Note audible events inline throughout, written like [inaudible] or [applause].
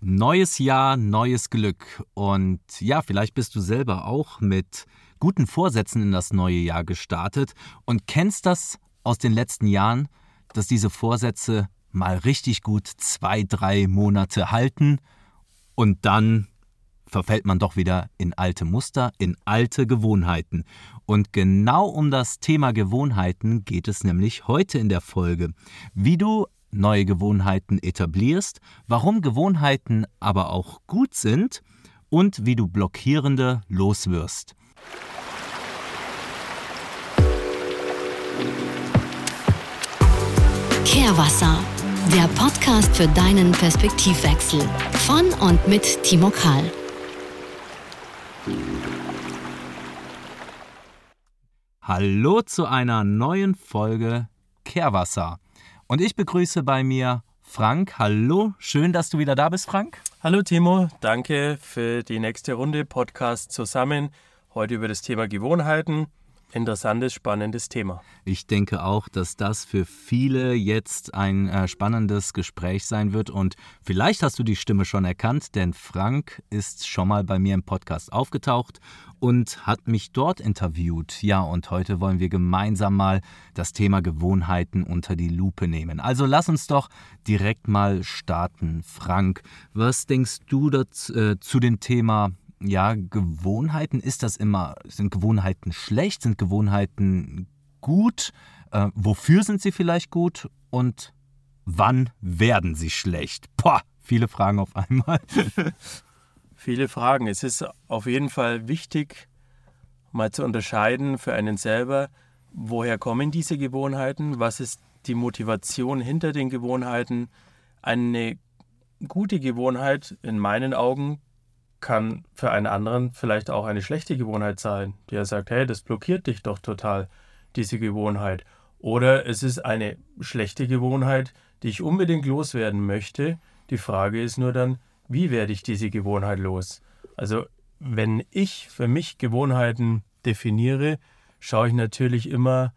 Neues Jahr, neues Glück. Und ja, vielleicht bist du selber auch mit guten Vorsätzen in das neue Jahr gestartet und kennst das aus den letzten Jahren, dass diese Vorsätze mal richtig gut zwei, drei Monate halten und dann verfällt man doch wieder in alte Muster, in alte Gewohnheiten. Und genau um das Thema Gewohnheiten geht es nämlich heute in der Folge. Wie du neue Gewohnheiten etablierst, warum Gewohnheiten aber auch gut sind und wie du blockierende loswirst. Kehrwasser, der Podcast für deinen Perspektivwechsel von und mit Timo Kahl. Hallo zu einer neuen Folge Kehrwasser. Und ich begrüße bei mir Frank. Hallo, schön, dass du wieder da bist, Frank. Hallo Timo, danke für die nächste Runde Podcast zusammen. Heute über das Thema Gewohnheiten. Interessantes, spannendes Thema. Ich denke auch, dass das für viele jetzt ein äh, spannendes Gespräch sein wird. Und vielleicht hast du die Stimme schon erkannt, denn Frank ist schon mal bei mir im Podcast aufgetaucht und hat mich dort interviewt. Ja, und heute wollen wir gemeinsam mal das Thema Gewohnheiten unter die Lupe nehmen. Also lass uns doch direkt mal starten. Frank, was denkst du dazu, äh, zu dem Thema ja, Gewohnheiten, ist das immer, sind Gewohnheiten schlecht, sind Gewohnheiten gut? Äh, wofür sind sie vielleicht gut und wann werden sie schlecht? Boah, viele Fragen auf einmal. [laughs] viele Fragen. Es ist auf jeden Fall wichtig, mal zu unterscheiden für einen selber, woher kommen diese Gewohnheiten, was ist die Motivation hinter den Gewohnheiten. Eine gute Gewohnheit in meinen Augen kann für einen anderen vielleicht auch eine schlechte Gewohnheit sein, der sagt, hey, das blockiert dich doch total, diese Gewohnheit. Oder es ist eine schlechte Gewohnheit, die ich unbedingt loswerden möchte. Die Frage ist nur dann, wie werde ich diese Gewohnheit los? Also wenn ich für mich Gewohnheiten definiere, schaue ich natürlich immer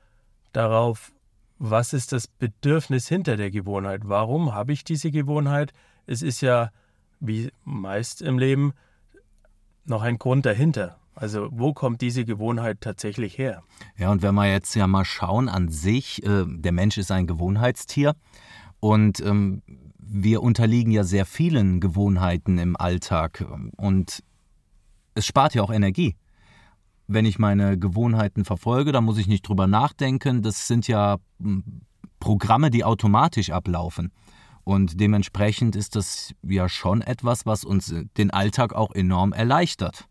darauf, was ist das Bedürfnis hinter der Gewohnheit? Warum habe ich diese Gewohnheit? Es ist ja, wie meist im Leben, noch ein Grund dahinter. Also wo kommt diese Gewohnheit tatsächlich her? Ja, und wenn wir jetzt ja mal schauen an sich, äh, der Mensch ist ein Gewohnheitstier und ähm, wir unterliegen ja sehr vielen Gewohnheiten im Alltag und es spart ja auch Energie. Wenn ich meine Gewohnheiten verfolge, dann muss ich nicht drüber nachdenken. Das sind ja hm, Programme, die automatisch ablaufen. Und dementsprechend ist das ja schon etwas, was uns den Alltag auch enorm erleichtert.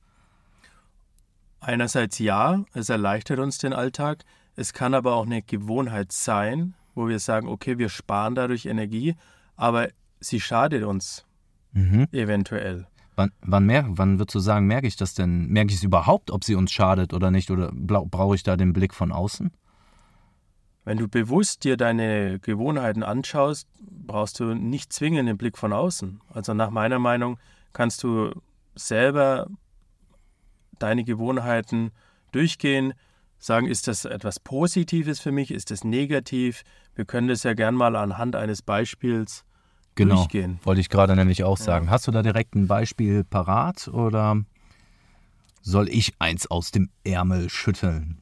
Einerseits ja, es erleichtert uns den Alltag. Es kann aber auch eine Gewohnheit sein, wo wir sagen, okay, wir sparen dadurch Energie, aber sie schadet uns mhm. eventuell. Wann, wann, mer wann würdest du sagen, merke ich das denn? Merke ich es überhaupt, ob sie uns schadet oder nicht? Oder brauche ich da den Blick von außen? Wenn du bewusst dir deine Gewohnheiten anschaust, brauchst du nicht zwingend den Blick von außen. Also nach meiner Meinung kannst du selber deine Gewohnheiten durchgehen, sagen, ist das etwas Positives für mich, ist das negativ? Wir können das ja gern mal anhand eines Beispiels genau, durchgehen. Wollte ich gerade nämlich auch sagen. Ja. Hast du da direkt ein Beispiel parat oder soll ich eins aus dem Ärmel schütteln?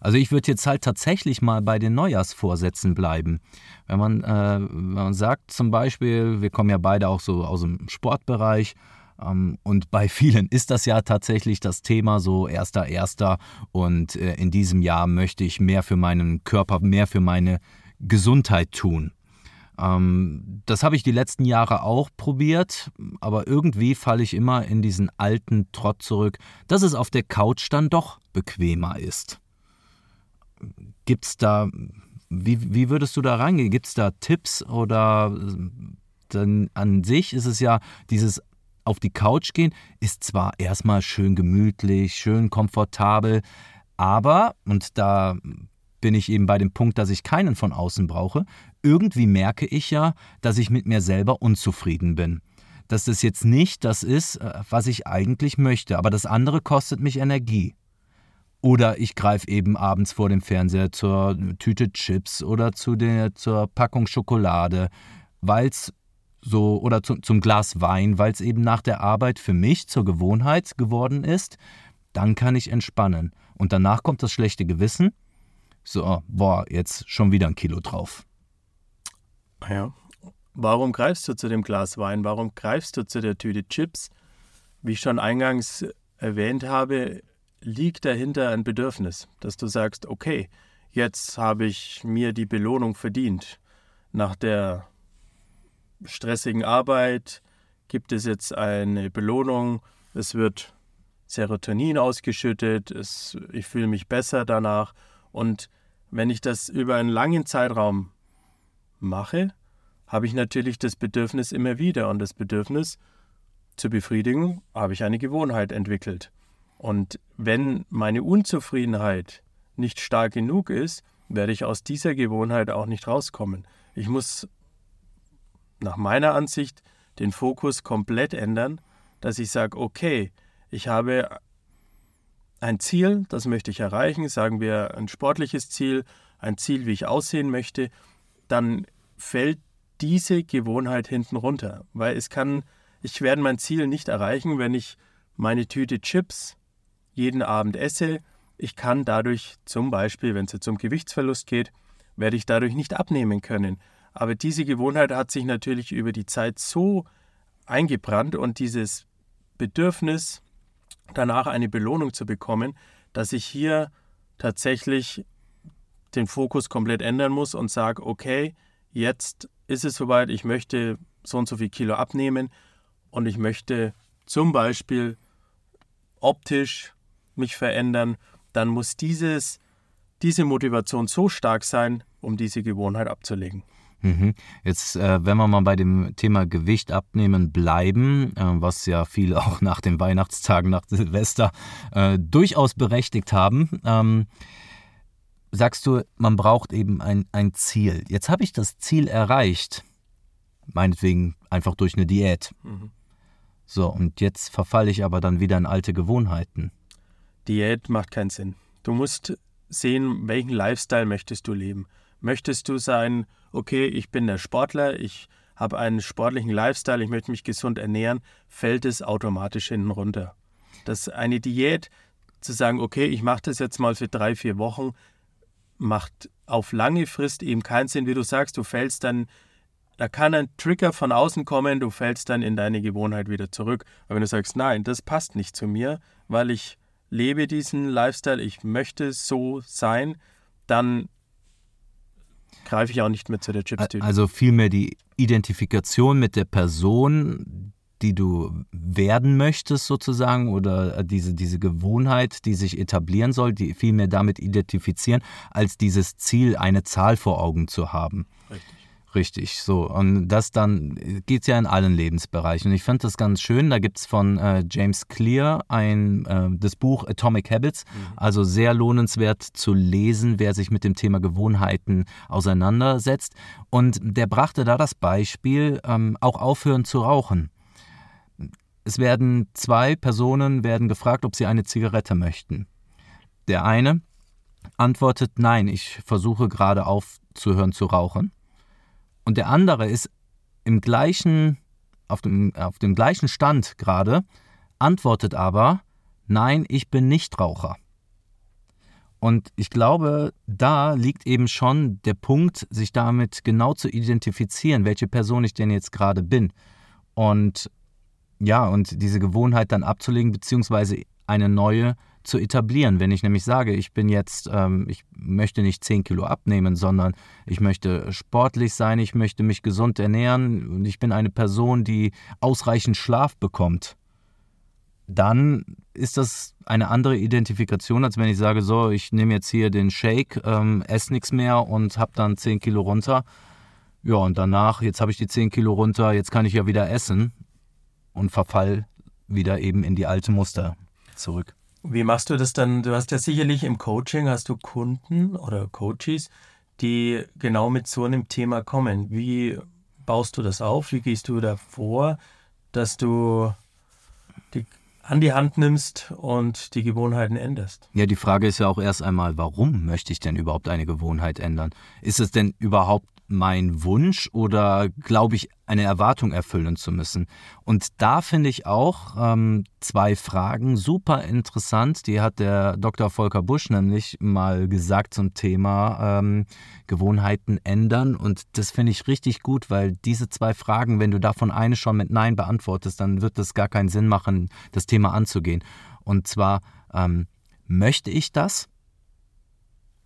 Also ich würde jetzt halt tatsächlich mal bei den Neujahrsvorsätzen bleiben. Wenn man, äh, wenn man sagt zum Beispiel, wir kommen ja beide auch so aus dem Sportbereich, ähm, und bei vielen ist das ja tatsächlich das Thema so erster erster und äh, in diesem Jahr möchte ich mehr für meinen Körper, mehr für meine Gesundheit tun. Ähm, das habe ich die letzten Jahre auch probiert, aber irgendwie falle ich immer in diesen alten Trott zurück, dass es auf der Couch dann doch bequemer ist. Gibt es da, wie, wie würdest du da reingehen? Gibt es da Tipps oder dann an sich ist es ja dieses auf die Couch gehen, ist zwar erstmal schön gemütlich, schön komfortabel, aber, und da bin ich eben bei dem Punkt, dass ich keinen von außen brauche, irgendwie merke ich ja, dass ich mit mir selber unzufrieden bin. Dass das jetzt nicht das ist, äh, was ich eigentlich möchte, aber das andere kostet mich Energie. Oder ich greife eben abends vor dem Fernseher zur Tüte Chips oder zu der, zur Packung Schokolade, weil es so oder zu, zum Glas Wein, weil es eben nach der Arbeit für mich zur Gewohnheit geworden ist, dann kann ich entspannen. Und danach kommt das schlechte Gewissen. So, boah, jetzt schon wieder ein Kilo drauf. Ja. Warum greifst du zu dem Glas Wein? Warum greifst du zu der Tüte Chips? Wie ich schon eingangs erwähnt habe, liegt dahinter ein Bedürfnis, dass du sagst, okay, jetzt habe ich mir die Belohnung verdient. Nach der stressigen Arbeit gibt es jetzt eine Belohnung, es wird Serotonin ausgeschüttet, es, ich fühle mich besser danach und wenn ich das über einen langen Zeitraum mache, habe ich natürlich das Bedürfnis immer wieder und das Bedürfnis zur Befriedigung habe ich eine Gewohnheit entwickelt. Und wenn meine Unzufriedenheit nicht stark genug ist, werde ich aus dieser Gewohnheit auch nicht rauskommen. Ich muss nach meiner Ansicht den Fokus komplett ändern, dass ich sage, okay, ich habe ein Ziel, das möchte ich erreichen, sagen wir ein sportliches Ziel, ein Ziel, wie ich aussehen möchte, dann fällt diese Gewohnheit hinten runter, weil es kann, ich werde mein Ziel nicht erreichen, wenn ich meine Tüte Chips jeden Abend esse. Ich kann dadurch zum Beispiel, wenn es jetzt um Gewichtsverlust geht, werde ich dadurch nicht abnehmen können. Aber diese Gewohnheit hat sich natürlich über die Zeit so eingebrannt und dieses Bedürfnis, danach eine Belohnung zu bekommen, dass ich hier tatsächlich den Fokus komplett ändern muss und sage, okay, jetzt ist es soweit, ich möchte so und so viel Kilo abnehmen und ich möchte zum Beispiel optisch mich verändern, dann muss dieses, diese Motivation so stark sein, um diese Gewohnheit abzulegen. Mhm. Jetzt, äh, wenn wir mal bei dem Thema Gewicht abnehmen bleiben, äh, was ja viele [laughs] auch nach den Weihnachtstagen, nach Silvester äh, durchaus berechtigt haben, ähm, sagst du, man braucht eben ein, ein Ziel. Jetzt habe ich das Ziel erreicht, meinetwegen einfach durch eine Diät. Mhm. So, und jetzt verfalle ich aber dann wieder in alte Gewohnheiten. Diät macht keinen Sinn. Du musst sehen, welchen Lifestyle möchtest du leben. Möchtest du sein, okay, ich bin der Sportler, ich habe einen sportlichen Lifestyle, ich möchte mich gesund ernähren, fällt es automatisch hinten runter. Das eine Diät, zu sagen, okay, ich mache das jetzt mal für drei, vier Wochen, macht auf lange Frist eben keinen Sinn, wie du sagst, du fällst dann, da kann ein Trigger von außen kommen, du fällst dann in deine Gewohnheit wieder zurück. Aber wenn du sagst, nein, das passt nicht zu mir, weil ich lebe diesen Lifestyle, ich möchte so sein, dann greife ich auch nicht mehr zu der Chips-Tüte. Also vielmehr die Identifikation mit der Person, die du werden möchtest sozusagen oder diese, diese Gewohnheit, die sich etablieren soll, die vielmehr damit identifizieren, als dieses Ziel, eine Zahl vor Augen zu haben. Richtig. Richtig, so. Und das dann geht es ja in allen Lebensbereichen. Und ich fand das ganz schön. Da gibt es von äh, James Clear ein, äh, das Buch Atomic Habits. Mhm. Also sehr lohnenswert zu lesen, wer sich mit dem Thema Gewohnheiten auseinandersetzt. Und der brachte da das Beispiel, ähm, auch aufhören zu rauchen. Es werden zwei Personen werden gefragt, ob sie eine Zigarette möchten. Der eine antwortet, nein, ich versuche gerade aufzuhören zu rauchen. Und der andere ist im gleichen, auf dem, auf dem gleichen Stand gerade, antwortet aber, nein, ich bin nicht Raucher. Und ich glaube, da liegt eben schon der Punkt, sich damit genau zu identifizieren, welche Person ich denn jetzt gerade bin. Und ja, und diese Gewohnheit dann abzulegen, beziehungsweise eine neue zu etablieren. Wenn ich nämlich sage, ich bin jetzt, ähm, ich möchte nicht 10 Kilo abnehmen, sondern ich möchte sportlich sein, ich möchte mich gesund ernähren und ich bin eine Person, die ausreichend Schlaf bekommt, dann ist das eine andere Identifikation, als wenn ich sage, so, ich nehme jetzt hier den Shake, ähm, esse nichts mehr und habe dann 10 Kilo runter. Ja, und danach, jetzt habe ich die 10 Kilo runter, jetzt kann ich ja wieder essen und verfall wieder eben in die alte Muster zurück. Wie machst du das dann? Du hast ja sicherlich im Coaching, hast du Kunden oder Coaches, die genau mit so einem Thema kommen. Wie baust du das auf? Wie gehst du da vor, dass du die an die Hand nimmst und die Gewohnheiten änderst? Ja, die Frage ist ja auch erst einmal, warum möchte ich denn überhaupt eine Gewohnheit ändern? Ist es denn überhaupt mein Wunsch oder glaube ich eine Erwartung erfüllen zu müssen? Und da finde ich auch ähm, zwei Fragen super interessant. Die hat der Dr. Volker Busch nämlich mal gesagt zum Thema ähm, Gewohnheiten ändern. Und das finde ich richtig gut, weil diese zwei Fragen, wenn du davon eine schon mit Nein beantwortest, dann wird es gar keinen Sinn machen, das Thema anzugehen. Und zwar, ähm, möchte ich das?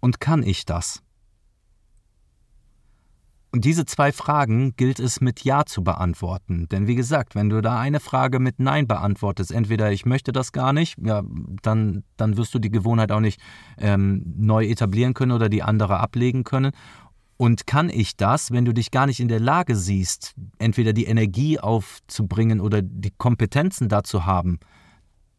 Und kann ich das? Und diese zwei Fragen gilt es mit Ja zu beantworten. Denn wie gesagt, wenn du da eine Frage mit Nein beantwortest, entweder ich möchte das gar nicht, ja, dann, dann wirst du die Gewohnheit auch nicht ähm, neu etablieren können oder die andere ablegen können. Und kann ich das, wenn du dich gar nicht in der Lage siehst, entweder die Energie aufzubringen oder die Kompetenzen dazu haben,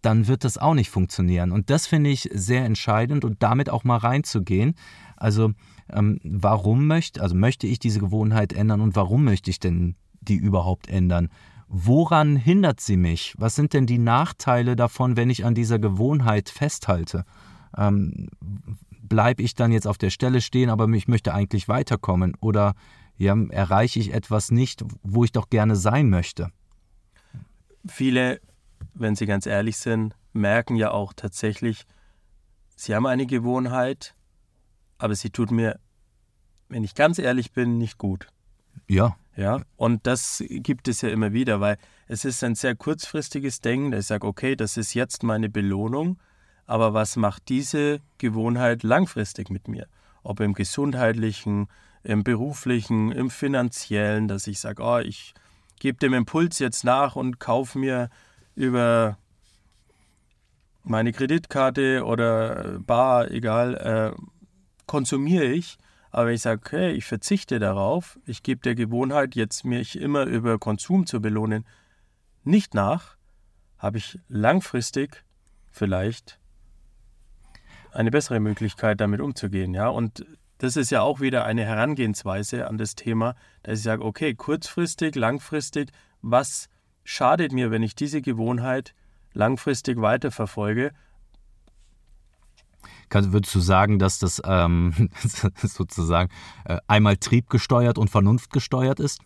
dann wird das auch nicht funktionieren. Und das finde ich sehr entscheidend und damit auch mal reinzugehen. Also ähm, warum möchte, also möchte ich diese Gewohnheit ändern und warum möchte ich denn die überhaupt ändern? Woran hindert sie mich? Was sind denn die Nachteile davon, wenn ich an dieser Gewohnheit festhalte? Ähm, Bleibe ich dann jetzt auf der Stelle stehen, aber ich möchte eigentlich weiterkommen? Oder ja, erreiche ich etwas nicht, wo ich doch gerne sein möchte? Viele, wenn sie ganz ehrlich sind, merken ja auch tatsächlich, sie haben eine Gewohnheit, aber sie tut mir, wenn ich ganz ehrlich bin, nicht gut. Ja. Ja, und das gibt es ja immer wieder, weil es ist ein sehr kurzfristiges Denken, da ich sage, okay, das ist jetzt meine Belohnung, aber was macht diese Gewohnheit langfristig mit mir? Ob im gesundheitlichen, im beruflichen, im finanziellen, dass ich sage, oh, ich gebe dem Impuls jetzt nach und kaufe mir über meine Kreditkarte oder Bar, egal, äh, konsumiere ich, aber wenn ich sage, okay, ich verzichte darauf, ich gebe der Gewohnheit, jetzt mich immer über Konsum zu belohnen, nicht nach, habe ich langfristig vielleicht eine bessere Möglichkeit, damit umzugehen. Ja? Und das ist ja auch wieder eine Herangehensweise an das Thema, dass ich sage, okay, kurzfristig, langfristig, was schadet mir, wenn ich diese Gewohnheit langfristig weiterverfolge kann, würdest du sagen, dass das ähm, [laughs] sozusagen äh, einmal triebgesteuert und vernunftgesteuert ist?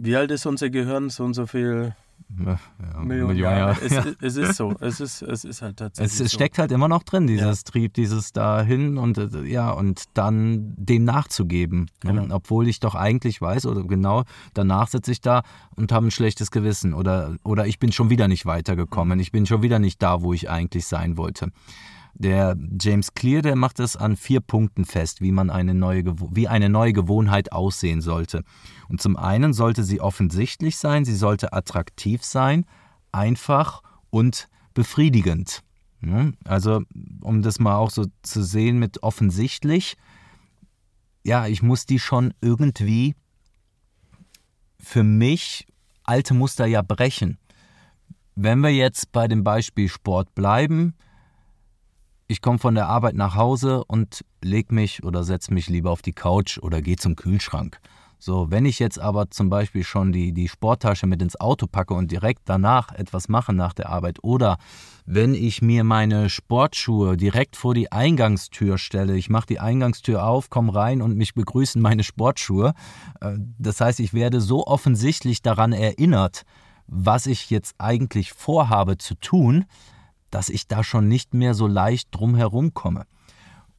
Wie alt ist unser Gehirn? So und so viel ja, Millionen, Jahre. Es, [laughs] ja. es, ist so. Es ist, es ist halt tatsächlich. Es, es steckt so. halt immer noch drin, dieses ja. Trieb, dieses dahin und äh, ja, und dann dem nachzugeben. Ne? Genau. Obwohl ich doch eigentlich weiß, oder genau, danach sitze ich da und habe ein schlechtes Gewissen. Oder, oder ich bin schon wieder nicht weitergekommen. Mhm. Ich bin schon wieder nicht da, wo ich eigentlich sein wollte. Der James Clear, der macht es an vier Punkten fest, wie man eine neue, wie eine neue Gewohnheit aussehen sollte. Und zum einen sollte sie offensichtlich sein, sie sollte attraktiv sein, einfach und befriedigend. Also, um das mal auch so zu sehen mit offensichtlich, ja, ich muss die schon irgendwie für mich alte Muster ja brechen. Wenn wir jetzt bei dem Beispiel Sport bleiben, ich komme von der Arbeit nach Hause und leg mich oder setze mich lieber auf die Couch oder gehe zum Kühlschrank. So, wenn ich jetzt aber zum Beispiel schon die, die Sporttasche mit ins Auto packe und direkt danach etwas mache nach der Arbeit oder wenn ich mir meine Sportschuhe direkt vor die Eingangstür stelle, ich mache die Eingangstür auf, komme rein und mich begrüßen meine Sportschuhe. Äh, das heißt, ich werde so offensichtlich daran erinnert, was ich jetzt eigentlich vorhabe zu tun, dass ich da schon nicht mehr so leicht drum herum komme.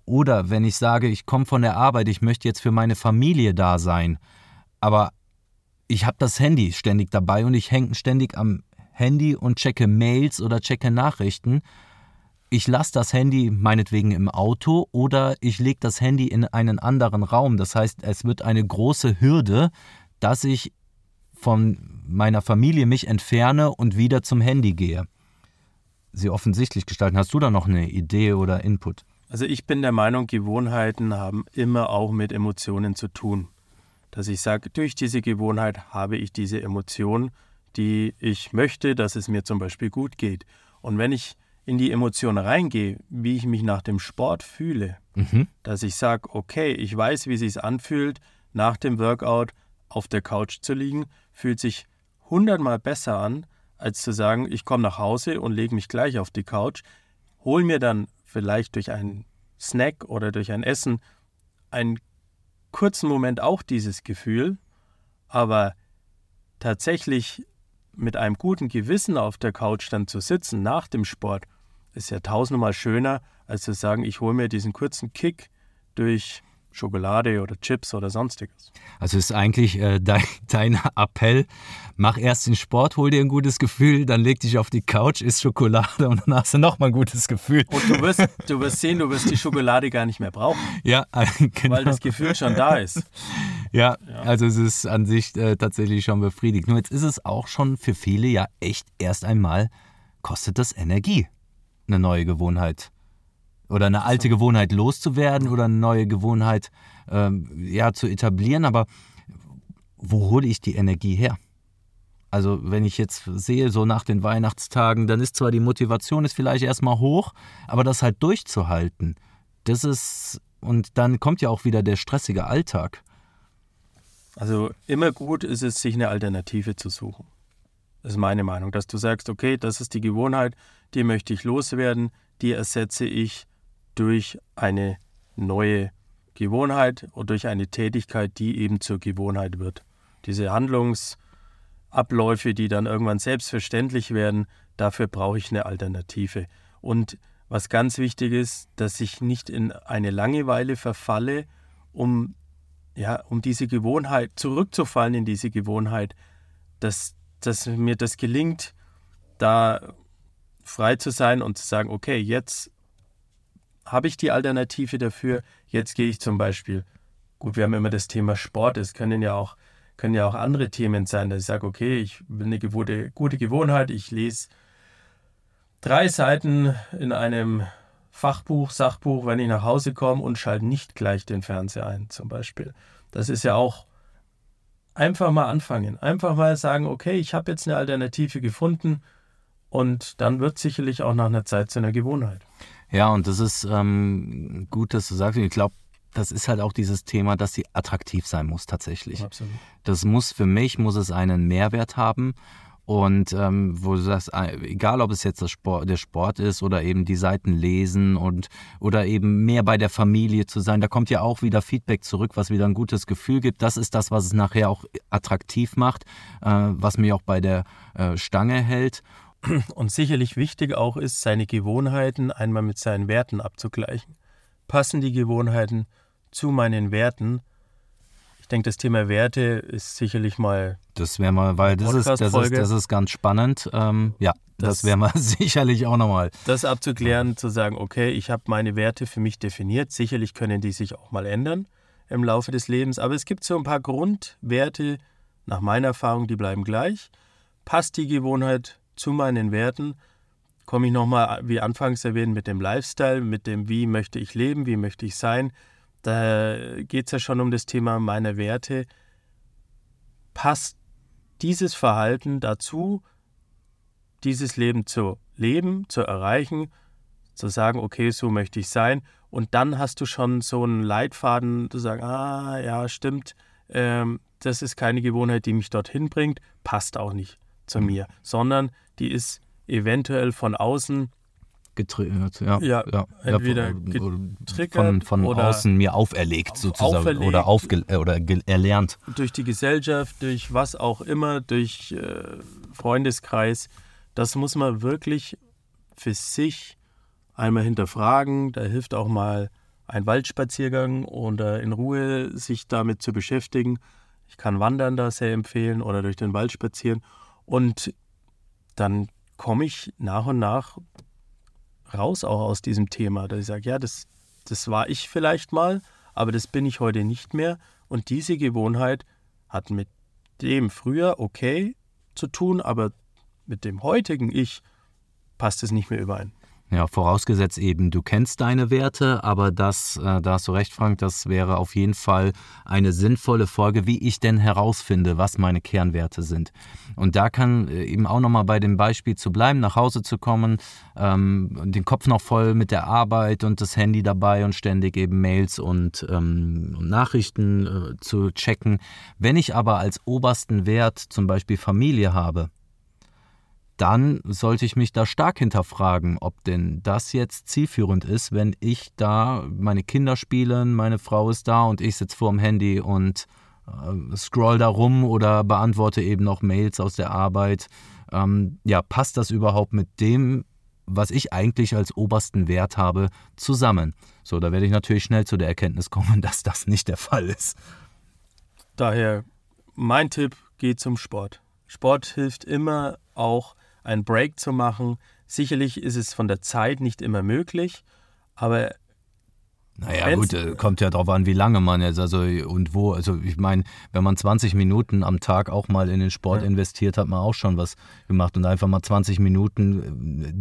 Oder wenn ich sage, ich komme von der Arbeit, ich möchte jetzt für meine Familie da sein, aber ich habe das Handy ständig dabei und ich hänge ständig am Handy und checke Mails oder checke Nachrichten. Ich lasse das Handy meinetwegen im Auto oder ich lege das Handy in einen anderen Raum. Das heißt, es wird eine große Hürde, dass ich von meiner Familie mich entferne und wieder zum Handy gehe sie offensichtlich gestalten. Hast du da noch eine Idee oder Input? Also ich bin der Meinung, Gewohnheiten haben immer auch mit Emotionen zu tun. Dass ich sage, durch diese Gewohnheit habe ich diese Emotion, die ich möchte, dass es mir zum Beispiel gut geht. Und wenn ich in die Emotion reingehe, wie ich mich nach dem Sport fühle, mhm. dass ich sage, okay, ich weiß, wie es sich anfühlt, nach dem Workout auf der Couch zu liegen, fühlt sich hundertmal besser an, als zu sagen, ich komme nach Hause und lege mich gleich auf die Couch, hole mir dann vielleicht durch einen Snack oder durch ein Essen einen kurzen Moment auch dieses Gefühl, aber tatsächlich mit einem guten Gewissen auf der Couch dann zu sitzen nach dem Sport, ist ja tausendmal schöner, als zu sagen, ich hole mir diesen kurzen Kick durch Schokolade oder Chips oder sonstiges. Also ist eigentlich äh, [laughs] dein, dein, Appell, mach erst den Sport, hol dir ein gutes Gefühl, dann leg dich auf die Couch, isst Schokolade und dann hast du nochmal ein gutes Gefühl. Und du wirst, du wirst sehen, du wirst die Schokolade gar nicht mehr brauchen. Ja, [laughs] genau. Weil das Gefühl schon da ist. Ja, ja. also es ist an sich äh, tatsächlich schon befriedigend. Nur jetzt ist es auch schon für viele ja echt erst einmal, kostet das Energie, eine neue Gewohnheit oder eine alte Gewohnheit loszuwerden oder eine neue Gewohnheit ähm, ja, zu etablieren. Aber wo hole ich die Energie her? Also wenn ich jetzt sehe, so nach den Weihnachtstagen, dann ist zwar die Motivation ist vielleicht erstmal hoch, aber das halt durchzuhalten, das ist, und dann kommt ja auch wieder der stressige Alltag. Also immer gut ist es, sich eine Alternative zu suchen. Das ist meine Meinung, dass du sagst, okay, das ist die Gewohnheit, die möchte ich loswerden, die ersetze ich durch eine neue Gewohnheit oder durch eine Tätigkeit, die eben zur Gewohnheit wird. Diese Handlungsabläufe, die dann irgendwann selbstverständlich werden, dafür brauche ich eine Alternative. Und was ganz wichtig ist, dass ich nicht in eine Langeweile verfalle, um, ja, um diese Gewohnheit, zurückzufallen in diese Gewohnheit, dass, dass mir das gelingt, da frei zu sein und zu sagen, okay, jetzt habe ich die Alternative dafür. Jetzt gehe ich zum Beispiel, gut, wir haben immer das Thema Sport, es können ja auch, können ja auch andere Themen sein, dass ich sage, okay, ich will eine gute, gute Gewohnheit, ich lese drei Seiten in einem Fachbuch, Sachbuch, wenn ich nach Hause komme und schalte nicht gleich den Fernseher ein, zum Beispiel. Das ist ja auch einfach mal anfangen. Einfach mal sagen, okay, ich habe jetzt eine Alternative gefunden und dann wird sicherlich auch nach einer Zeit zu einer Gewohnheit. Ja, und das ist ähm, gut, dass du sagst. Ich glaube, das ist halt auch dieses Thema, dass sie attraktiv sein muss tatsächlich. Absolut. Das muss für mich, muss es einen Mehrwert haben. Und ähm, wo du sagst, äh, egal ob es jetzt Sport, der Sport ist oder eben die Seiten lesen und oder eben mehr bei der Familie zu sein, da kommt ja auch wieder Feedback zurück, was wieder ein gutes Gefühl gibt. Das ist das, was es nachher auch attraktiv macht, äh, was mich auch bei der äh, Stange hält. Und sicherlich wichtig auch ist, seine Gewohnheiten einmal mit seinen Werten abzugleichen. Passen die Gewohnheiten zu meinen Werten? Ich denke, das Thema Werte ist sicherlich mal. Das wäre mal, weil das ist, das, ist, das ist ganz spannend. Ähm, ja, das, das wäre mal [laughs] sicherlich auch nochmal. Das abzuklären, zu sagen, okay, ich habe meine Werte für mich definiert. Sicherlich können die sich auch mal ändern im Laufe des Lebens. Aber es gibt so ein paar Grundwerte, nach meiner Erfahrung, die bleiben gleich. Passt die Gewohnheit zu meinen Werten komme ich nochmal, wie anfangs erwähnt, mit dem Lifestyle, mit dem, wie möchte ich leben, wie möchte ich sein. Da geht es ja schon um das Thema meiner Werte. Passt dieses Verhalten dazu, dieses Leben zu leben, zu erreichen, zu sagen, okay, so möchte ich sein. Und dann hast du schon so einen Leitfaden, zu sagen, ah, ja, stimmt, ähm, das ist keine Gewohnheit, die mich dorthin bringt, passt auch nicht zu mir, sondern die ist eventuell von außen getriggert, ja. ja, ja entweder getriggert von, von außen mir auferlegt sozusagen auferlegt, oder, aufge, oder erlernt. Durch die Gesellschaft, durch was auch immer, durch äh, Freundeskreis. Das muss man wirklich für sich einmal hinterfragen. Da hilft auch mal ein Waldspaziergang oder in Ruhe sich damit zu beschäftigen. Ich kann Wandern da sehr empfehlen oder durch den Wald spazieren. Und dann komme ich nach und nach raus auch aus diesem Thema, dass ich sage, ja, das, das war ich vielleicht mal, aber das bin ich heute nicht mehr. Und diese Gewohnheit hat mit dem früher okay zu tun, aber mit dem heutigen Ich passt es nicht mehr überein. Ja, vorausgesetzt eben, du kennst deine Werte, aber das, äh, da hast du recht, Frank, das wäre auf jeden Fall eine sinnvolle Folge, wie ich denn herausfinde, was meine Kernwerte sind. Und da kann äh, eben auch nochmal bei dem Beispiel zu bleiben, nach Hause zu kommen, ähm, den Kopf noch voll mit der Arbeit und das Handy dabei und ständig eben Mails und, ähm, und Nachrichten äh, zu checken. Wenn ich aber als obersten Wert zum Beispiel Familie habe, dann sollte ich mich da stark hinterfragen, ob denn das jetzt zielführend ist, wenn ich da, meine Kinder spielen, meine Frau ist da und ich sitze vor dem Handy und äh, scroll da rum oder beantworte eben noch Mails aus der Arbeit. Ähm, ja, passt das überhaupt mit dem, was ich eigentlich als obersten Wert habe, zusammen? So, da werde ich natürlich schnell zu der Erkenntnis kommen, [laughs] dass das nicht der Fall ist. Daher mein Tipp, geht zum Sport. Sport hilft immer auch einen Break zu machen. Sicherlich ist es von der Zeit nicht immer möglich, aber naja, gut, äh, kommt ja darauf an, wie lange man jetzt, also und wo. Also ich meine, wenn man 20 Minuten am Tag auch mal in den Sport ja. investiert, hat man auch schon was gemacht und einfach mal 20 Minuten äh,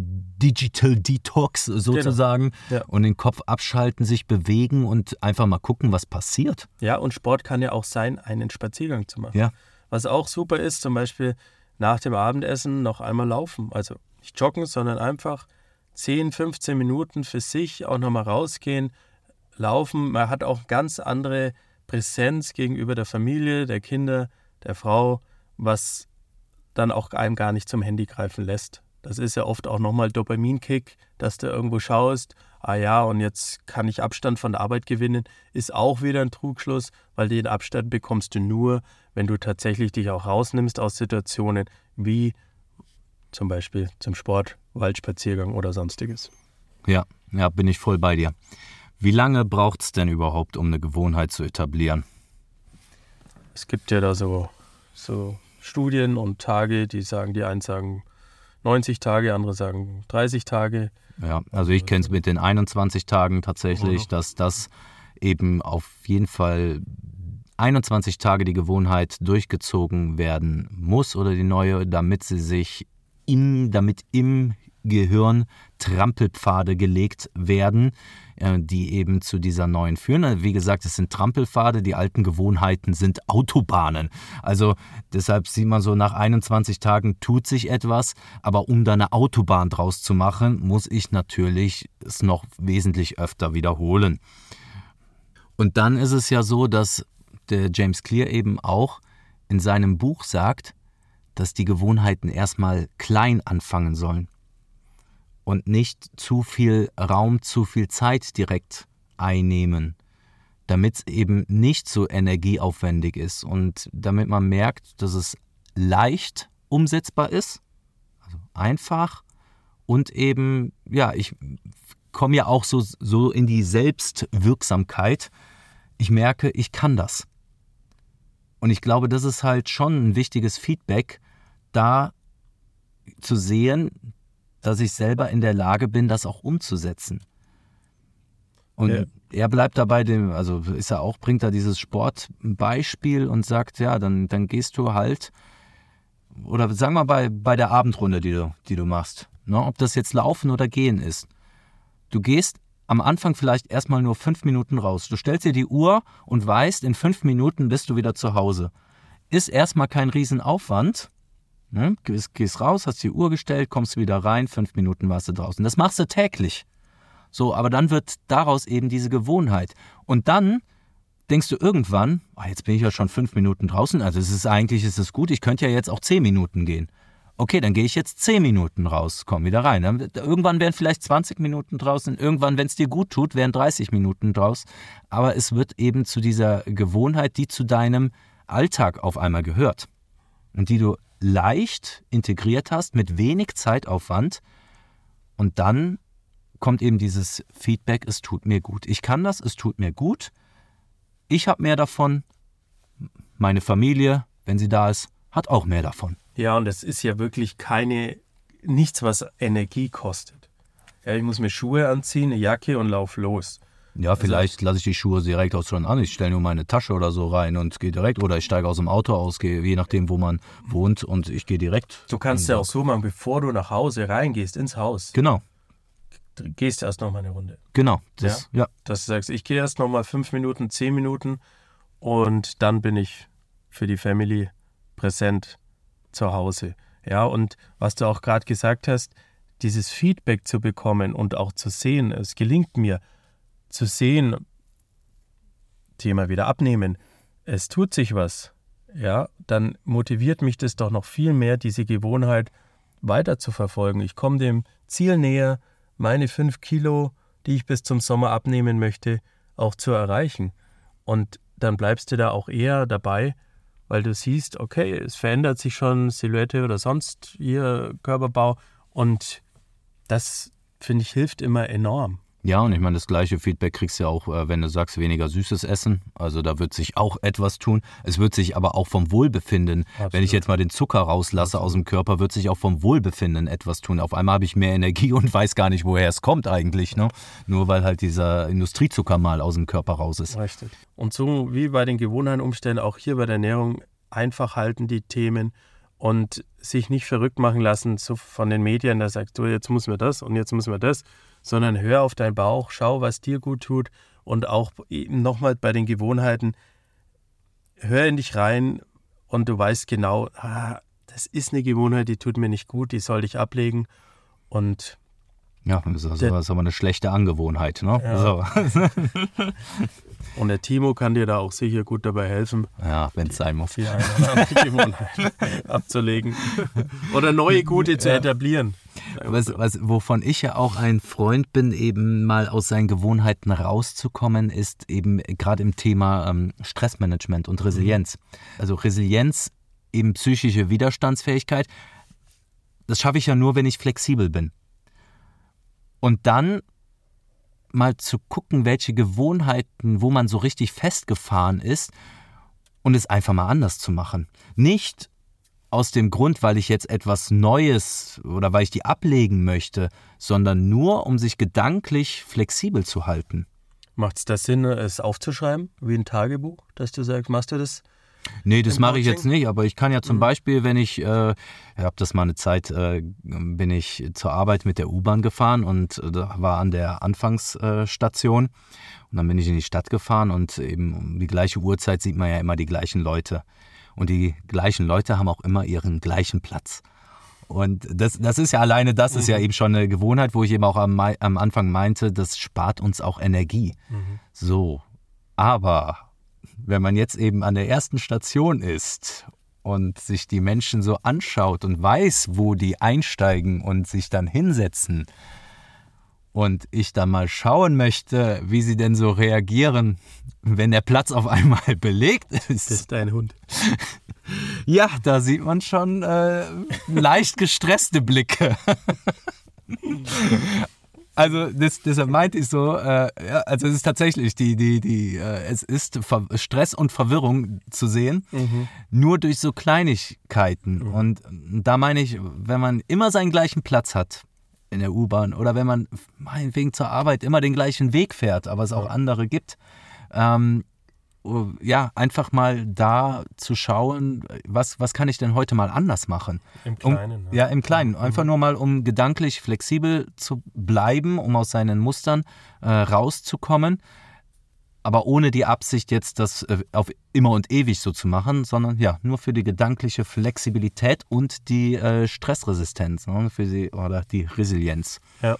Digital Detox sozusagen genau. ja. und den Kopf abschalten, sich bewegen und einfach mal gucken, was passiert. Ja, und Sport kann ja auch sein, einen Spaziergang zu machen. Ja. Was auch super ist, zum Beispiel nach dem Abendessen noch einmal laufen. Also nicht joggen, sondern einfach 10, 15 Minuten für sich auch nochmal rausgehen Laufen, man hat auch ganz andere Präsenz gegenüber der Familie, der Kinder, der Frau, was dann auch einem gar nicht zum Handy greifen lässt. Das ist ja oft auch nochmal Dopaminkick, dass du irgendwo schaust, ah ja, und jetzt kann ich Abstand von der Arbeit gewinnen, ist auch wieder ein Trugschluss, weil den Abstand bekommst du nur, wenn du tatsächlich dich auch rausnimmst aus Situationen wie zum Beispiel zum Sport, Waldspaziergang oder sonstiges. Ja, ja, bin ich voll bei dir. Wie lange braucht es denn überhaupt, um eine Gewohnheit zu etablieren? Es gibt ja da so, so Studien und Tage, die sagen, die einen sagen 90 Tage, andere sagen 30 Tage. Ja, also ich kenne es mit den 21 Tagen tatsächlich, dass das eben auf jeden Fall 21 Tage die Gewohnheit durchgezogen werden muss oder die neue, damit sie sich in, damit im Gehirn Trampelpfade gelegt werden, äh, die eben zu dieser neuen führen. Also wie gesagt, es sind Trampelpfade, die alten Gewohnheiten sind Autobahnen. Also deshalb sieht man so, nach 21 Tagen tut sich etwas, aber um da eine Autobahn draus zu machen, muss ich natürlich es noch wesentlich öfter wiederholen. Und dann ist es ja so, dass der James Clear eben auch in seinem Buch sagt, dass die Gewohnheiten erstmal klein anfangen sollen und nicht zu viel Raum, zu viel Zeit direkt einnehmen, damit es eben nicht so energieaufwendig ist und damit man merkt, dass es leicht umsetzbar ist, also einfach und eben, ja, ich komme ja auch so, so in die Selbstwirksamkeit. Ich merke, ich kann das. Und ich glaube, das ist halt schon ein wichtiges Feedback, da zu sehen, dass ich selber in der Lage bin, das auch umzusetzen. Und ja. er bleibt dabei, dem, also ist er auch, bringt er dieses Sportbeispiel und sagt, ja, dann, dann gehst du halt, oder sagen wir bei, bei der Abendrunde, die du, die du machst, ne, ob das jetzt Laufen oder Gehen ist. Du gehst am Anfang vielleicht erstmal nur fünf Minuten raus. Du stellst dir die Uhr und weißt, in fünf Minuten bist du wieder zu Hause. Ist erstmal kein Riesenaufwand, Ne? Gehst, gehst raus, hast die Uhr gestellt, kommst wieder rein, fünf Minuten warst du draußen. Das machst du täglich. So, aber dann wird daraus eben diese Gewohnheit. Und dann denkst du irgendwann, oh, jetzt bin ich ja schon fünf Minuten draußen, also es ist eigentlich ist es gut, ich könnte ja jetzt auch zehn Minuten gehen. Okay, dann gehe ich jetzt zehn Minuten raus, komm wieder rein. Dann, irgendwann wären vielleicht 20 Minuten draußen, irgendwann, wenn es dir gut tut, wären 30 Minuten draus. Aber es wird eben zu dieser Gewohnheit, die zu deinem Alltag auf einmal gehört und die du leicht integriert hast, mit wenig Zeitaufwand. Und dann kommt eben dieses Feedback, es tut mir gut. Ich kann das, es tut mir gut. Ich habe mehr davon. Meine Familie, wenn sie da ist, hat auch mehr davon. Ja, und es ist ja wirklich keine, nichts, was Energie kostet. Ja, ich muss mir Schuhe anziehen, eine Jacke und lauf los. Ja, also vielleicht also, lasse ich die Schuhe direkt aus schon an. Ich stelle nur meine Tasche oder so rein und gehe direkt. Oder ich steige aus dem Auto aus, gehe, je nachdem, wo man wohnt, und ich gehe direkt. Du kannst ja auch so machen, bevor du nach Hause reingehst, ins Haus. Genau. Du gehst erst noch mal eine Runde. Genau. Das, ja? ja. Dass du sagst, ich gehe erst noch mal fünf Minuten, zehn Minuten und dann bin ich für die Family präsent zu Hause. Ja, und was du auch gerade gesagt hast, dieses Feedback zu bekommen und auch zu sehen, es gelingt mir, zu sehen, Thema wieder abnehmen, es tut sich was, ja, dann motiviert mich das doch noch viel mehr, diese Gewohnheit weiter zu verfolgen. Ich komme dem Ziel näher, meine fünf Kilo, die ich bis zum Sommer abnehmen möchte, auch zu erreichen. Und dann bleibst du da auch eher dabei, weil du siehst, okay, es verändert sich schon Silhouette oder sonst ihr Körperbau und das, finde ich, hilft immer enorm. Ja, und ich meine, das gleiche Feedback kriegst du ja auch, äh, wenn du sagst, weniger süßes Essen. Also da wird sich auch etwas tun. Es wird sich aber auch vom Wohlbefinden, Absolut. wenn ich jetzt mal den Zucker rauslasse aus dem Körper, wird sich auch vom Wohlbefinden etwas tun. Auf einmal habe ich mehr Energie [laughs] und weiß gar nicht, woher es kommt eigentlich. Ne? Nur weil halt dieser Industriezucker mal aus dem Körper raus ist. Richtig. Und so wie bei den Gewohnheiten umstellen, auch hier bei der Ernährung einfach halten die Themen und sich nicht verrückt machen lassen so von den Medien, da sagst du, jetzt müssen wir das und jetzt müssen wir das sondern hör auf deinen Bauch, schau, was dir gut tut und auch nochmal bei den Gewohnheiten, hör in dich rein und du weißt genau, ah, das ist eine Gewohnheit, die tut mir nicht gut, die soll ich ablegen und ja, das ist, der, aber eine schlechte Angewohnheit. Ne? Ja. So. [laughs] Und der Timo kann dir da auch sicher gut dabei helfen. Ja, wenn es sein muss. Die Gewohnheit [laughs] abzulegen. Oder neue gute zu etablieren. Was, was, wovon ich ja auch ein Freund bin, eben mal aus seinen Gewohnheiten rauszukommen, ist eben gerade im Thema ähm, Stressmanagement und Resilienz. Mhm. Also Resilienz, eben psychische Widerstandsfähigkeit. Das schaffe ich ja nur, wenn ich flexibel bin. Und dann mal zu gucken, welche Gewohnheiten, wo man so richtig festgefahren ist und es einfach mal anders zu machen. Nicht aus dem Grund, weil ich jetzt etwas Neues oder weil ich die ablegen möchte, sondern nur, um sich gedanklich flexibel zu halten. Macht es da Sinn, es aufzuschreiben, wie ein Tagebuch, dass du sagst, machst du das Nee, das mache ich jetzt nicht, aber ich kann ja zum mhm. Beispiel, wenn ich, äh, ich habe das mal eine Zeit, äh, bin ich zur Arbeit mit der U-Bahn gefahren und äh, war an der Anfangsstation und dann bin ich in die Stadt gefahren und eben um die gleiche Uhrzeit sieht man ja immer die gleichen Leute und die gleichen Leute haben auch immer ihren gleichen Platz. Und das, das ist ja alleine, das mhm. ist ja mhm. eben schon eine Gewohnheit, wo ich eben auch am, am Anfang meinte, das spart uns auch Energie. Mhm. So, aber wenn man jetzt eben an der ersten Station ist und sich die Menschen so anschaut und weiß, wo die einsteigen und sich dann hinsetzen, und ich dann mal schauen möchte, wie sie denn so reagieren, wenn der Platz auf einmal [laughs] belegt ist. Das ist dein Hund. [laughs] Ja, da sieht man schon äh, leicht gestresste Blicke. [laughs] Also das, deshalb meinte ich so, äh, ja, also es ist tatsächlich die, die, die, äh, es ist Ver Stress und Verwirrung zu sehen, mhm. nur durch so Kleinigkeiten. Mhm. Und da meine ich, wenn man immer seinen gleichen Platz hat in der U-Bahn oder wenn man meinetwegen zur Arbeit immer den gleichen Weg fährt, aber es auch ja. andere gibt, ähm, ja, einfach mal da zu schauen, was, was kann ich denn heute mal anders machen? Im Kleinen. Um, ja, im Kleinen. Mhm. Einfach nur mal, um gedanklich flexibel zu bleiben, um aus seinen Mustern äh, rauszukommen. Aber ohne die Absicht, jetzt das äh, auf immer und ewig so zu machen, sondern ja, nur für die gedankliche Flexibilität und die äh, Stressresistenz, ne, für sie, oder die Resilienz. Ja.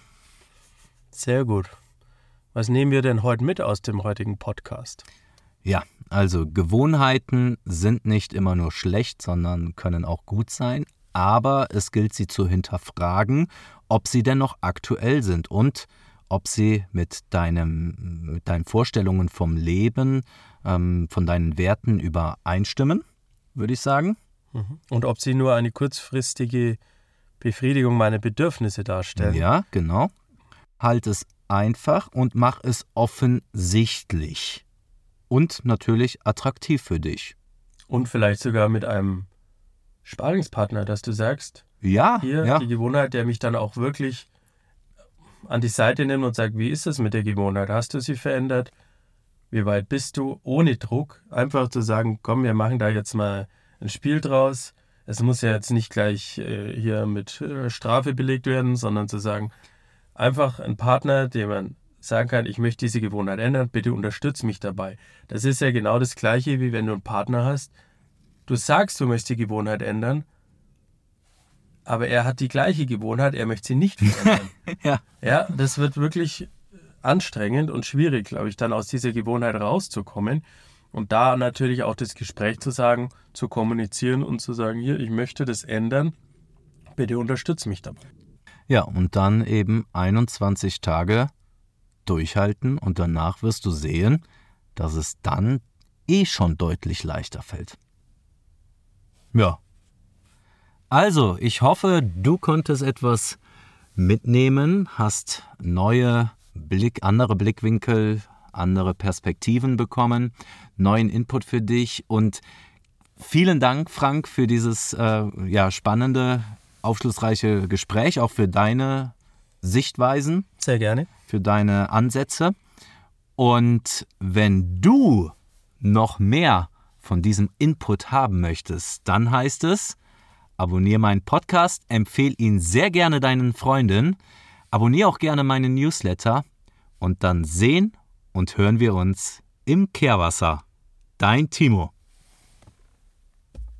Sehr gut. Was nehmen wir denn heute mit aus dem heutigen Podcast? Ja, also Gewohnheiten sind nicht immer nur schlecht, sondern können auch gut sein, aber es gilt sie zu hinterfragen, ob sie denn noch aktuell sind und ob sie mit, deinem, mit deinen Vorstellungen vom Leben, ähm, von deinen Werten übereinstimmen, würde ich sagen. Mhm. Und ob sie nur eine kurzfristige Befriedigung meiner Bedürfnisse darstellen. Ja, genau. Halt es einfach und mach es offensichtlich und natürlich attraktiv für dich. Und vielleicht sogar mit einem Sparingspartner, dass du sagst, ja, hier ja. die Gewohnheit, der mich dann auch wirklich an die Seite nimmt und sagt, wie ist es mit der Gewohnheit? Hast du sie verändert? Wie weit bist du? Ohne Druck. Einfach zu sagen, komm, wir machen da jetzt mal ein Spiel draus. Es muss ja jetzt nicht gleich äh, hier mit äh, Strafe belegt werden, sondern zu sagen, einfach ein Partner, den man sagen kann, ich möchte diese Gewohnheit ändern, bitte unterstütze mich dabei. Das ist ja genau das Gleiche, wie wenn du einen Partner hast. Du sagst, du möchtest die Gewohnheit ändern, aber er hat die gleiche Gewohnheit, er möchte sie nicht [laughs] verändern. ja. ja, das wird wirklich anstrengend und schwierig, glaube ich, dann aus dieser Gewohnheit rauszukommen. Und da natürlich auch das Gespräch zu sagen, zu kommunizieren und zu sagen, hier, ich möchte das ändern. bitte unterstütze mich dabei. Ja, und dann eben 21 Tage durchhalten und danach wirst du sehen, dass es dann eh schon deutlich leichter fällt. Ja. Also, ich hoffe, du konntest etwas mitnehmen, hast neue Blick, andere Blickwinkel, andere Perspektiven bekommen, neuen Input für dich und vielen Dank, Frank, für dieses äh, ja, spannende, aufschlussreiche Gespräch, auch für deine Sichtweisen. Sehr gerne. Für deine Ansätze. Und wenn du noch mehr von diesem Input haben möchtest, dann heißt es, abonniere meinen Podcast, empfehle ihn sehr gerne deinen Freunden, abonniere auch gerne meinen Newsletter und dann sehen und hören wir uns im Kehrwasser. Dein Timo.